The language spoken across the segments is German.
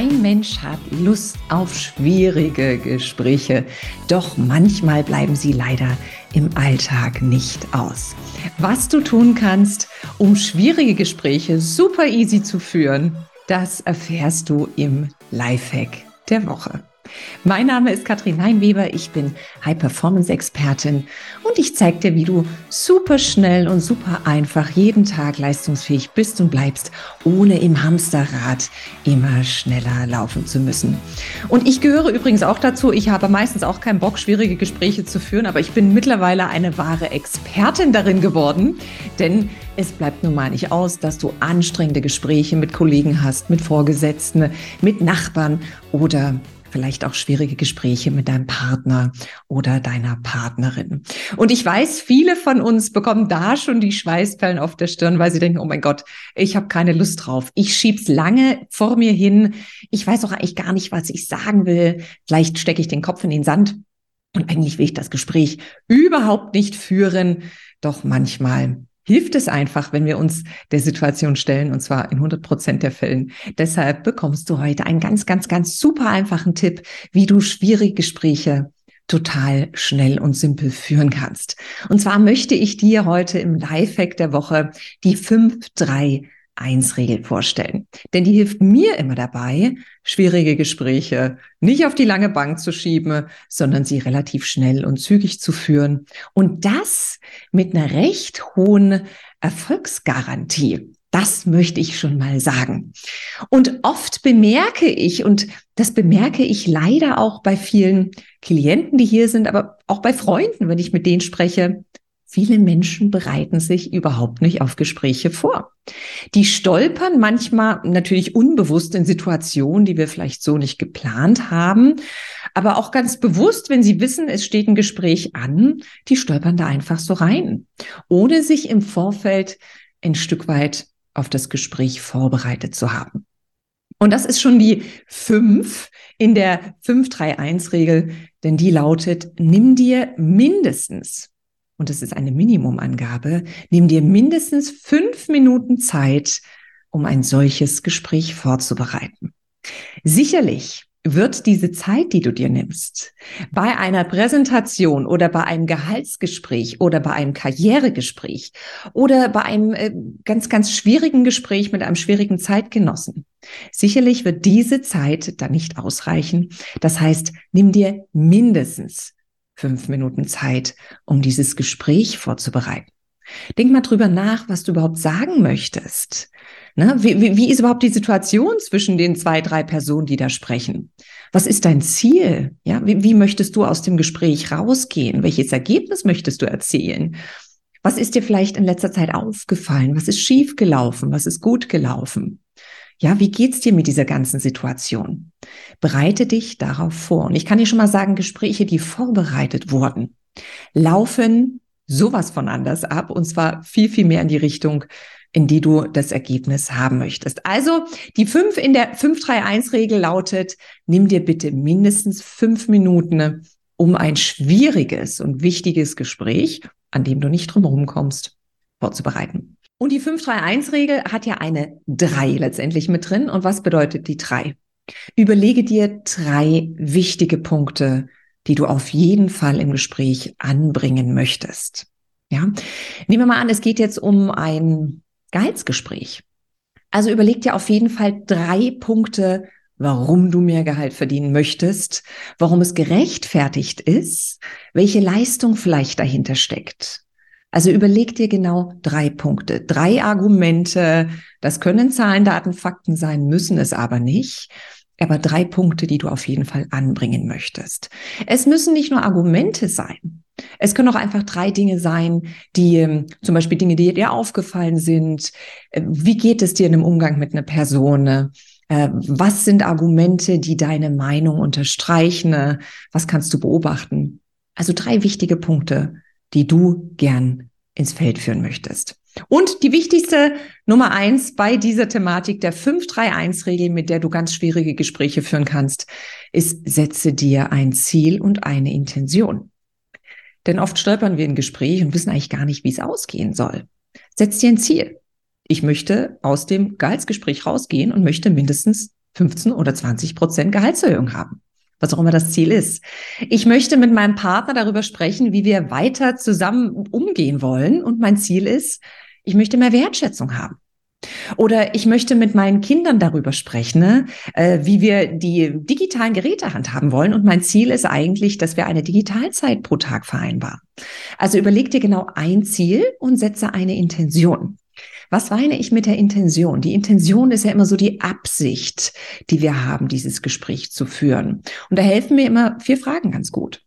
Kein Mensch hat Lust auf schwierige Gespräche, doch manchmal bleiben sie leider im Alltag nicht aus. Was du tun kannst, um schwierige Gespräche super easy zu führen, das erfährst du im Lifehack der Woche. Mein Name ist Katrin Leinweber, ich bin High-Performance-Expertin und ich zeige dir, wie du super schnell und super einfach jeden Tag leistungsfähig bist und bleibst, ohne im Hamsterrad immer schneller laufen zu müssen. Und ich gehöre übrigens auch dazu, ich habe meistens auch keinen Bock, schwierige Gespräche zu führen, aber ich bin mittlerweile eine wahre Expertin darin geworden, denn es bleibt nun mal nicht aus, dass du anstrengende Gespräche mit Kollegen hast, mit Vorgesetzten, mit Nachbarn oder vielleicht auch schwierige Gespräche mit deinem Partner oder deiner Partnerin. Und ich weiß, viele von uns bekommen da schon die Schweißperlen auf der Stirn, weil sie denken, oh mein Gott, ich habe keine Lust drauf. Ich schieb's lange vor mir hin. Ich weiß auch eigentlich gar nicht, was ich sagen will. Vielleicht stecke ich den Kopf in den Sand. Und eigentlich will ich das Gespräch überhaupt nicht führen. Doch manchmal hilft es einfach, wenn wir uns der Situation stellen, und zwar in 100 Prozent der Fällen. Deshalb bekommst du heute einen ganz, ganz, ganz super einfachen Tipp, wie du schwierige Gespräche total schnell und simpel führen kannst. Und zwar möchte ich dir heute im Lifehack der Woche die 5-3 1-Regel vorstellen. Denn die hilft mir immer dabei, schwierige Gespräche nicht auf die lange Bank zu schieben, sondern sie relativ schnell und zügig zu führen. Und das mit einer recht hohen Erfolgsgarantie. Das möchte ich schon mal sagen. Und oft bemerke ich, und das bemerke ich leider auch bei vielen Klienten, die hier sind, aber auch bei Freunden, wenn ich mit denen spreche, Viele Menschen bereiten sich überhaupt nicht auf Gespräche vor. Die stolpern manchmal natürlich unbewusst in Situationen, die wir vielleicht so nicht geplant haben, aber auch ganz bewusst, wenn sie wissen, es steht ein Gespräch an, die stolpern da einfach so rein, ohne sich im Vorfeld ein Stück weit auf das Gespräch vorbereitet zu haben. Und das ist schon die fünf in der 531-Regel, denn die lautet, nimm dir mindestens und das ist eine Minimumangabe, nimm dir mindestens fünf Minuten Zeit, um ein solches Gespräch vorzubereiten. Sicherlich wird diese Zeit, die du dir nimmst, bei einer Präsentation oder bei einem Gehaltsgespräch oder bei einem Karrieregespräch oder bei einem äh, ganz, ganz schwierigen Gespräch mit einem schwierigen Zeitgenossen, sicherlich wird diese Zeit dann nicht ausreichen. Das heißt, nimm dir mindestens fünf Minuten Zeit, um dieses Gespräch vorzubereiten. Denk mal drüber nach, was du überhaupt sagen möchtest. Ne? Wie, wie, wie ist überhaupt die Situation zwischen den zwei, drei Personen, die da sprechen? Was ist dein Ziel? Ja, wie, wie möchtest du aus dem Gespräch rausgehen? Welches Ergebnis möchtest du erzielen? Was ist dir vielleicht in letzter Zeit aufgefallen? Was ist schief gelaufen? Was ist gut gelaufen? Ja, wie geht's dir mit dieser ganzen Situation? Bereite dich darauf vor. Und ich kann dir schon mal sagen, Gespräche, die vorbereitet wurden, laufen sowas von anders ab und zwar viel, viel mehr in die Richtung, in die du das Ergebnis haben möchtest. Also die fünf in der 531-Regel lautet, nimm dir bitte mindestens fünf Minuten, um ein schwieriges und wichtiges Gespräch, an dem du nicht drumherum kommst, vorzubereiten. Und die 531-Regel hat ja eine 3 letztendlich mit drin. Und was bedeutet die 3? Überlege dir drei wichtige Punkte, die du auf jeden Fall im Gespräch anbringen möchtest. Ja, nehmen wir mal an, es geht jetzt um ein Gehaltsgespräch. Also überleg dir auf jeden Fall drei Punkte, warum du mehr Gehalt verdienen möchtest, warum es gerechtfertigt ist, welche Leistung vielleicht dahinter steckt. Also überleg dir genau drei Punkte, drei Argumente. Das können Zahlen, Daten, Fakten sein, müssen es aber nicht. Aber drei Punkte, die du auf jeden Fall anbringen möchtest. Es müssen nicht nur Argumente sein. Es können auch einfach drei Dinge sein, die ähm, zum Beispiel Dinge, die dir aufgefallen sind. Äh, wie geht es dir in einem Umgang mit einer Person? Äh, was sind Argumente, die deine Meinung unterstreichen? Was kannst du beobachten? Also drei wichtige Punkte, die du gern ins Feld führen möchtest. Und die wichtigste Nummer eins bei dieser Thematik der 531-Regel, mit der du ganz schwierige Gespräche führen kannst, ist, setze dir ein Ziel und eine Intention. Denn oft stolpern wir in Gespräch und wissen eigentlich gar nicht, wie es ausgehen soll. Setz dir ein Ziel. Ich möchte aus dem Gehaltsgespräch rausgehen und möchte mindestens 15 oder 20 Prozent Gehaltserhöhung haben was auch immer das Ziel ist. Ich möchte mit meinem Partner darüber sprechen, wie wir weiter zusammen umgehen wollen. Und mein Ziel ist, ich möchte mehr Wertschätzung haben. Oder ich möchte mit meinen Kindern darüber sprechen, ne, äh, wie wir die digitalen Geräte handhaben wollen. Und mein Ziel ist eigentlich, dass wir eine Digitalzeit pro Tag vereinbaren. Also überleg dir genau ein Ziel und setze eine Intention. Was meine ich mit der Intention? Die Intention ist ja immer so die Absicht, die wir haben, dieses Gespräch zu führen. Und da helfen mir immer vier Fragen ganz gut.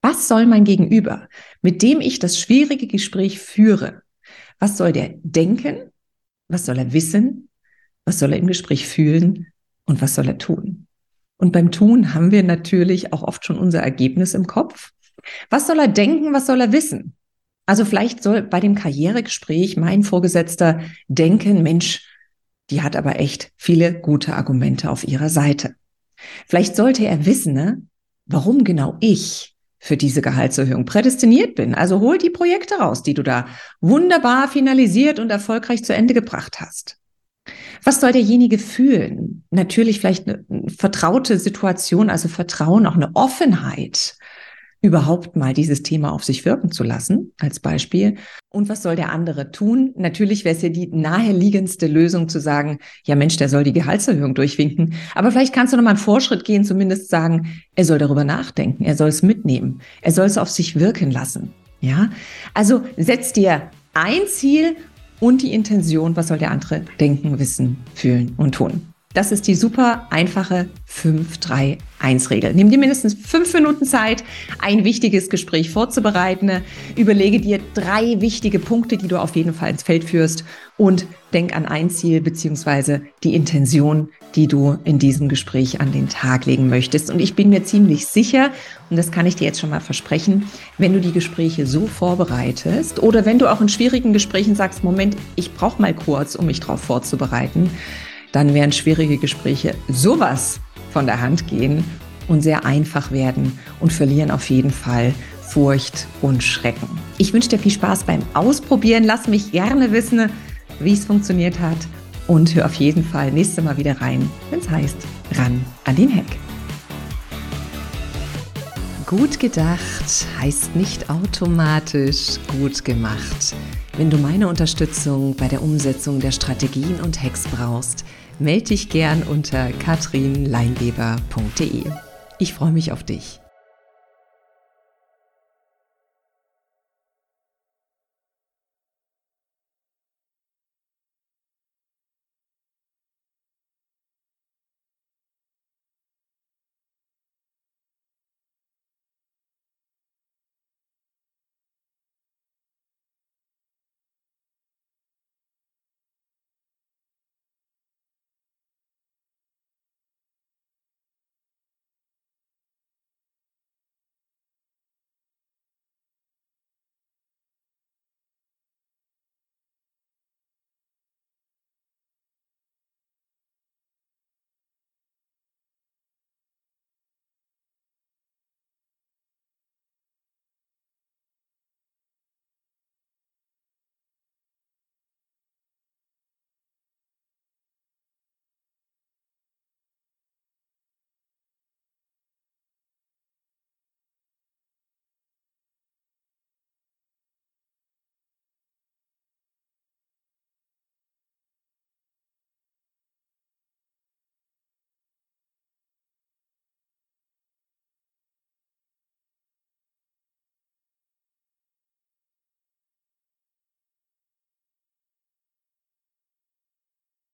Was soll mein Gegenüber, mit dem ich das schwierige Gespräch führe, was soll der denken? Was soll er wissen? Was soll er im Gespräch fühlen? Und was soll er tun? Und beim Tun haben wir natürlich auch oft schon unser Ergebnis im Kopf. Was soll er denken? Was soll er wissen? Also vielleicht soll bei dem Karrieregespräch mein Vorgesetzter denken, Mensch, die hat aber echt viele gute Argumente auf ihrer Seite. Vielleicht sollte er wissen, ne, warum genau ich für diese Gehaltserhöhung prädestiniert bin. Also hol die Projekte raus, die du da wunderbar finalisiert und erfolgreich zu Ende gebracht hast. Was soll derjenige fühlen? Natürlich vielleicht eine vertraute Situation, also Vertrauen, auch eine Offenheit überhaupt mal dieses Thema auf sich wirken zu lassen, als Beispiel. Und was soll der andere tun? Natürlich wäre es ja die naheliegendste Lösung zu sagen, ja Mensch, der soll die Gehaltserhöhung durchwinken. Aber vielleicht kannst du noch mal einen Vorschritt gehen, zumindest sagen, er soll darüber nachdenken, er soll es mitnehmen, er soll es auf sich wirken lassen. Ja, also setz dir ein Ziel und die Intention, was soll der andere denken, wissen, fühlen und tun. Das ist die super einfache 5-3-1-Regel. Nimm dir mindestens fünf Minuten Zeit, ein wichtiges Gespräch vorzubereiten. Überlege dir drei wichtige Punkte, die du auf jeden Fall ins Feld führst und denk an ein Ziel beziehungsweise die Intention, die du in diesem Gespräch an den Tag legen möchtest. Und ich bin mir ziemlich sicher, und das kann ich dir jetzt schon mal versprechen, wenn du die Gespräche so vorbereitest oder wenn du auch in schwierigen Gesprächen sagst, Moment, ich brauche mal kurz, um mich darauf vorzubereiten, dann werden schwierige Gespräche sowas von der Hand gehen und sehr einfach werden und verlieren auf jeden Fall Furcht und Schrecken. Ich wünsche dir viel Spaß beim Ausprobieren. Lass mich gerne wissen, wie es funktioniert hat und hör auf jeden Fall nächste Mal wieder rein, wenn es heißt, ran an den Heck. Gut gedacht heißt nicht automatisch gut gemacht. Wenn du meine Unterstützung bei der Umsetzung der Strategien und Hacks brauchst, melde dich gern unter katrinleingeber.de. Ich freue mich auf dich.